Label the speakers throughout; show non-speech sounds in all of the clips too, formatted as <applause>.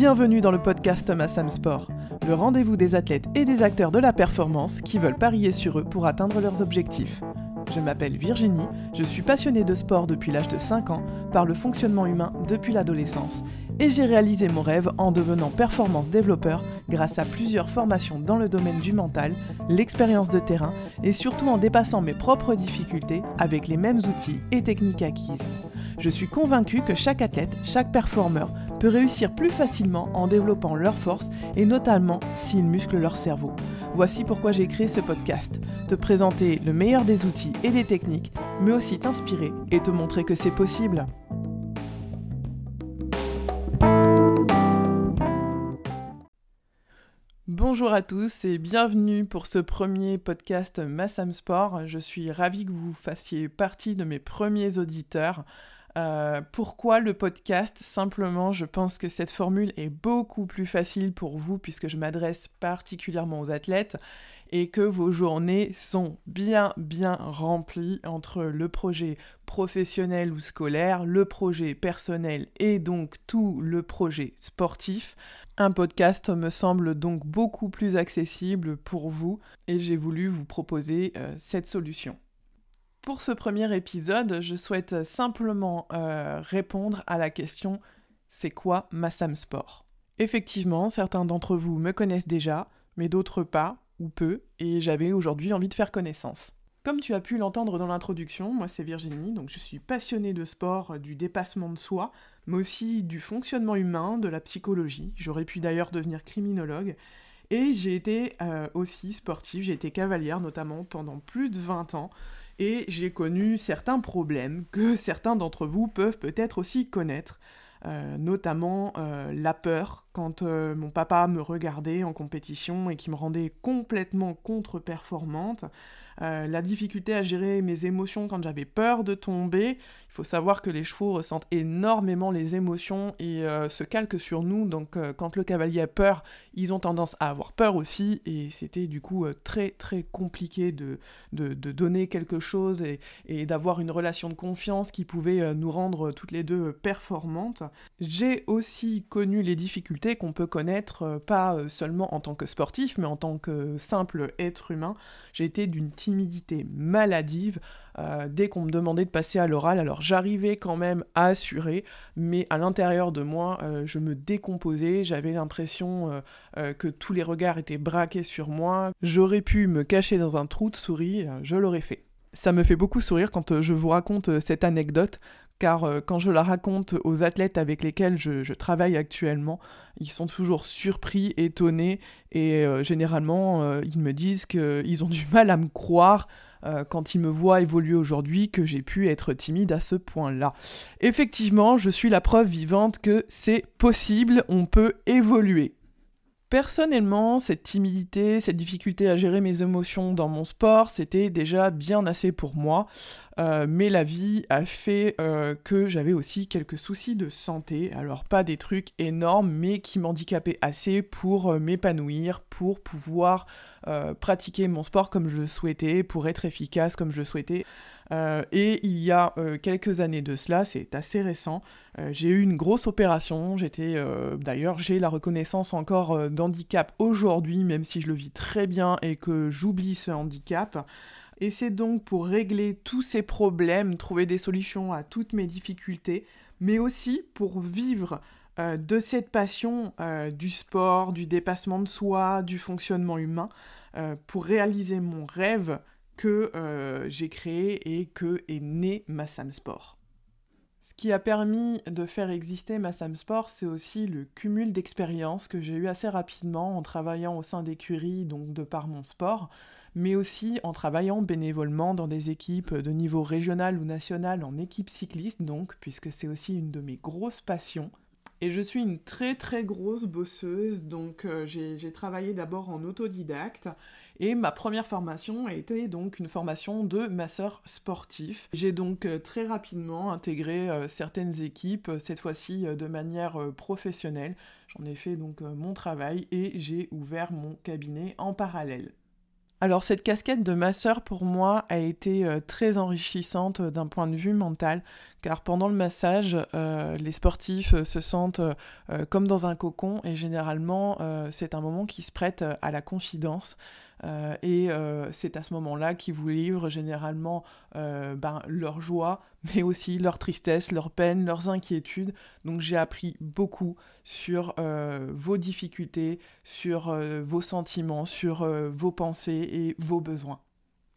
Speaker 1: Bienvenue dans le podcast Massam Sport, le rendez-vous des athlètes et des acteurs de la performance qui veulent parier sur eux pour atteindre leurs objectifs. Je m'appelle Virginie, je suis passionnée de sport depuis l'âge de 5 ans, par le fonctionnement humain depuis l'adolescence, et j'ai réalisé mon rêve en devenant performance développeur grâce à plusieurs formations dans le domaine du mental, l'expérience de terrain et surtout en dépassant mes propres difficultés avec les mêmes outils et techniques acquises. Je suis convaincue que chaque athlète, chaque performeur peut réussir plus facilement en développant leurs forces et notamment s'ils musclent leur cerveau. Voici pourquoi j'ai créé ce podcast, te présenter le meilleur des outils et des techniques, mais aussi t'inspirer et te montrer que c'est possible. Bonjour à tous et bienvenue pour ce premier podcast Massam Sport. Je suis ravie que vous fassiez partie de mes premiers auditeurs. Euh, pourquoi le podcast? Simplement, je pense que cette formule est beaucoup plus facile pour vous puisque je m'adresse particulièrement aux athlètes et que vos journées sont bien bien remplies entre le projet professionnel ou scolaire, le projet personnel et donc tout le projet sportif. Un podcast me semble donc beaucoup plus accessible pour vous et j'ai voulu vous proposer euh, cette solution. Pour ce premier épisode, je souhaite simplement euh, répondre à la question c'est quoi Massam Sport? Effectivement, certains d'entre vous me connaissent déjà, mais d'autres pas, ou peu, et j'avais aujourd'hui envie de faire connaissance. Comme tu as pu l'entendre dans l'introduction, moi c'est Virginie, donc je suis passionnée de sport, du dépassement de soi, mais aussi du fonctionnement humain, de la psychologie. J'aurais pu d'ailleurs devenir criminologue. Et j'ai été euh, aussi sportive, j'ai été cavalière notamment pendant plus de 20 ans et j'ai connu certains problèmes que <laughs> certains d'entre vous peuvent peut-être aussi connaître. Euh, notamment euh, la peur quand euh, mon papa me regardait en compétition et qui me rendait complètement contre-performante, la difficulté à gérer mes émotions quand j'avais peur de tomber. Il faut savoir que les chevaux ressentent énormément les émotions et se calquent sur nous, donc quand le cavalier a peur, ils ont tendance à avoir peur aussi, et c'était du coup très très compliqué de, de, donner quelque chose et, d'avoir une relation de confiance qui pouvait nous rendre toutes les deux performantes. J'ai aussi connu les difficultés qu'on peut connaître euh, pas euh, seulement en tant que sportif, mais en tant que simple être humain. J'ai été d'une timidité maladive euh, dès qu'on me demandait de passer à l'oral. Alors j'arrivais quand même à assurer, mais à l'intérieur de moi, je me décomposais. J'avais l'impression que tous les regards étaient braqués sur moi. J'aurais pu me cacher dans un trou de souris, je l'aurais fait. Ça me fait beaucoup sourire quand je vous raconte cette anecdote, car euh, quand je la raconte aux athlètes avec lesquels je, travaille actuellement, ils sont toujours surpris, étonnés, et euh, généralement, euh, ils me disent qu'ils ont du mal à me croire quand ils me voient évoluer aujourd'hui que j'ai pu être timide à ce point-là. Effectivement, je suis la preuve vivante que c'est possible, on peut évoluer. Personnellement, cette timidité, cette difficulté à gérer mes émotions dans mon sport, c'était déjà bien assez pour moi. Euh, mais la vie a fait euh, que j'avais aussi quelques soucis de santé. Alors pas des trucs énormes, mais qui m'handicapaient assez pour euh, m'épanouir, pour pouvoir pratiquer mon sport comme je le souhaitais, pour être efficace comme je le souhaitais. Euh, et il y a euh, quelques années de cela, c'est assez récent, euh, j'ai eu une grosse opération. J'étais, d'ailleurs, j'ai la reconnaissance encore d'handicap aujourd'hui, même si je le vis très bien et que j'oublie ce handicap. Et c'est donc pour régler tous ces problèmes, trouver des solutions à toutes mes difficultés, mais aussi pour vivre de cette passion du sport, du dépassement de soi, du fonctionnement humain, pour réaliser mon rêve que euh, j'ai créé et que est né Massam Sport. Ce qui a permis de faire exister Massam Sport, c'est aussi le cumul d'expériences que j'ai eu assez rapidement en travaillant au sein d'écuries, donc de par mon sport, mais aussi en travaillant bénévolement dans des équipes de niveau régional ou national en équipe cycliste, donc, puisque c'est aussi une de mes grosses passions. Et je suis une très très grosse bosseuse, donc euh, j'ai travaillé d'abord en autodidacte et ma première formation a été donc une formation de masseur sportif. J'ai donc euh, très rapidement intégré euh, certaines équipes, cette fois-ci de manière professionnelle. J'en ai fait donc mon travail et j'ai ouvert mon cabinet en parallèle. Alors cette casquette de masseur pour moi a été euh, très enrichissante euh, d'un point de vue mental, car pendant le massage, euh, les sportifs se sentent comme dans un cocon et généralement c'est un moment qui se prête à la confidence. Et c'est à ce moment-là qu'ils vous livrent généralement ben, leur joie, mais aussi leur tristesse, leur peine, leurs inquiétudes. Donc j'ai appris beaucoup sur vos difficultés, sur vos sentiments, sur vos pensées et vos besoins.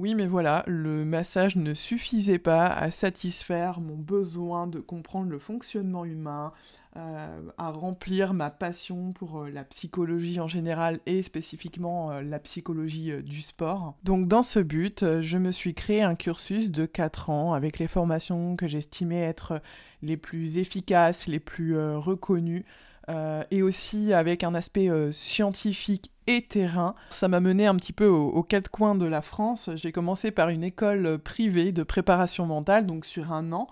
Speaker 1: Oui, mais voilà, le massage ne suffisait pas à satisfaire mon besoin de comprendre le fonctionnement humain, euh, à remplir ma passion pour euh, la psychologie en général et spécifiquement euh, la psychologie du sport. Donc dans ce but, je me suis créé un cursus de 4 ans avec les formations que j'estimais être les plus efficaces, les plus reconnues. Et aussi avec un aspect scientifique et terrain. Ça m'a mené un petit peu aux, quatre coins de la France. J'ai commencé par une école privée de préparation mentale, donc sur un an,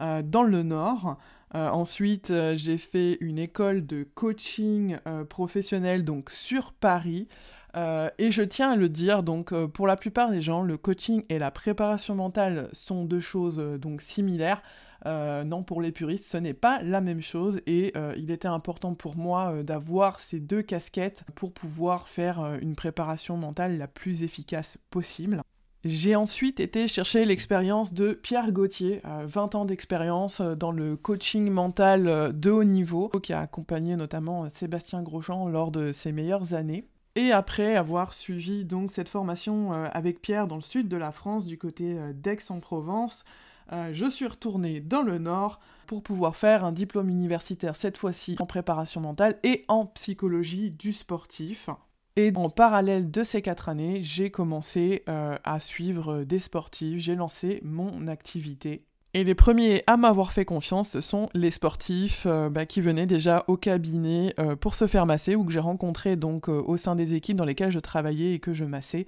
Speaker 1: euh, dans le Nord. Euh, ensuite, euh, j'ai fait une école de coaching professionnel, donc sur Paris. et je tiens à le dire, donc pour la plupart des gens, le coaching et la préparation mentale sont deux choses donc similaires. Euh, non, pour les puristes, ce n'est pas la même chose et euh, il était important pour moi euh, d'avoir ces deux casquettes pour pouvoir faire une préparation mentale la plus efficace possible. J'ai ensuite été chercher l'expérience de Pierre Gauthier, 20 ans d'expérience dans le coaching mental de haut niveau, qui a accompagné notamment Sébastien Grosjean lors de ses meilleures années. Et après avoir suivi donc cette formation avec Pierre dans le sud de la France, du côté d'Aix-en-Provence, euh, je suis retournée dans le Nord pour pouvoir faire un diplôme universitaire, cette fois-ci en préparation mentale et en psychologie du sportif. Et en parallèle de ces quatre années, j'ai commencé euh, à suivre des sportifs, j'ai lancé mon activité. Et les premiers à m'avoir fait confiance, ce sont les sportifs euh, bah, qui venaient déjà au cabinet pour se faire masser ou que j'ai rencontré donc au sein des équipes dans lesquelles je travaillais et que je massais.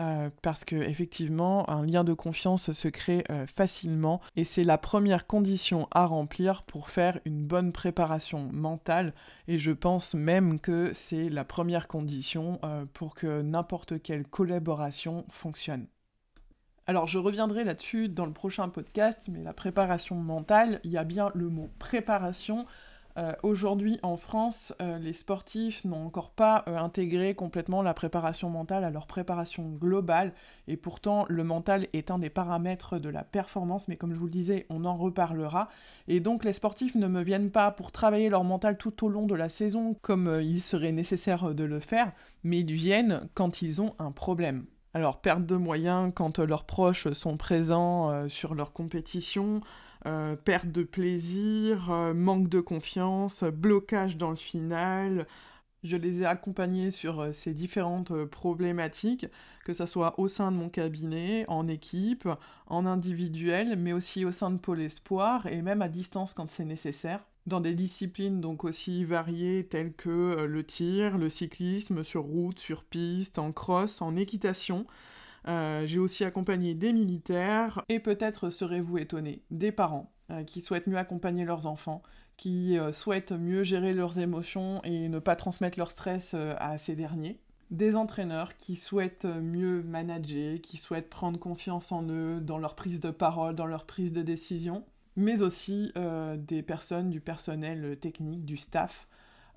Speaker 1: Euh, parce que effectivement un lien de confiance se crée euh, facilement. Et c'est la première condition à remplir pour faire une bonne préparation mentale. Et je pense même que c'est la première condition euh, pour que n'importe quelle collaboration fonctionne. Alors je reviendrai là-dessus dans le prochain podcast, mais la préparation mentale, il y a bien le mot préparation euh, aujourd'hui en France, euh, les sportifs n'ont encore pas euh, intégré complètement la préparation mentale à leur préparation globale, et pourtant le mental est un des paramètres de la performance, mais comme je vous le disais, on en reparlera. Et donc les sportifs ne me viennent pas pour travailler leur mental tout au long de la saison comme il serait nécessaire de le faire, mais ils viennent quand ils ont un problème. Alors perte de moyens quand leurs proches sont présents sur leur compétition, euh, perte de plaisir, euh, manque de confiance, blocage dans le final. Je les ai accompagnés sur euh, ces différentes problématiques, que ce soit au sein de mon cabinet, en équipe, en individuel, mais aussi au sein de Pôle Espoir et même à distance quand c'est nécessaire dans des disciplines donc aussi variées telles que le tir, le cyclisme sur route, sur piste, en cross, en équitation. Euh, j'ai aussi accompagné des militaires et peut-être serez-vous étonné, des parents euh, qui souhaitent mieux accompagner leurs enfants, qui euh, souhaitent mieux gérer leurs émotions et ne pas transmettre leur stress à ces derniers. Des entraîneurs qui souhaitent mieux manager, qui souhaitent prendre confiance en eux dans leur prise de parole, dans leur prise de décision, mais aussi des personnes du personnel technique, du staff,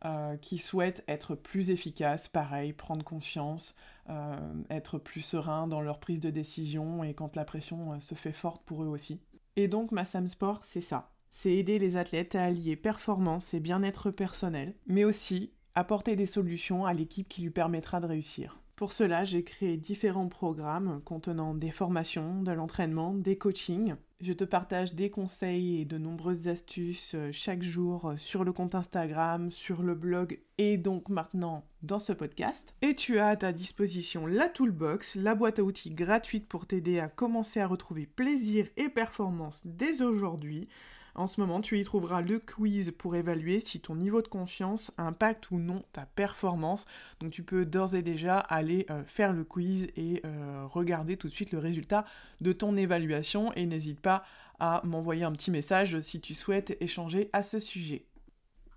Speaker 1: euh, qui souhaitent être plus efficaces, pareil, prendre confiance, euh, être plus sereins dans leur prise de décision et quand la pression euh, se fait forte pour eux aussi. Et donc ma Sam Sport, c'est ça. C'est aider les athlètes à allier performance et bien-être personnel, mais aussi apporter des solutions à l'équipe qui lui permettra de réussir. Pour cela, j'ai créé différents programmes contenant des formations, de l'entraînement, des coachings. Je te partage des conseils et de nombreuses astuces euh, chaque jour euh, sur le compte Instagram, sur le blog et donc maintenant dans ce podcast. Et tu as à ta disposition la Toolbox, la boîte à outils gratuite pour t'aider à commencer à retrouver plaisir et performance dès aujourd'hui. En ce moment, tu y trouveras le quiz pour évaluer si ton niveau de confiance impacte ou non ta performance. Donc tu peux d'ores et déjà aller euh, faire le quiz et euh, regarder tout de suite le résultat de ton évaluation et n'hésite pas à m'envoyer un petit message si tu souhaites échanger à ce sujet.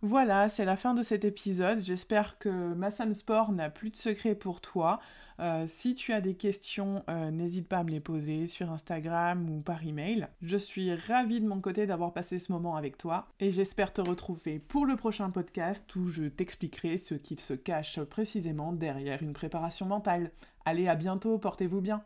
Speaker 1: Voilà, c'est la fin de cet épisode. J'espère que Massam Sport n'a plus de secret pour toi. Euh, si tu as des questions, euh, n'hésite pas à me les poser sur Instagram ou par email. Je suis ravie de mon côté d'avoir passé ce moment avec toi et j'espère te retrouver pour le prochain podcast où je t'expliquerai ce qu'il se cache précisément derrière une préparation mentale. Allez, à bientôt, portez-vous bien.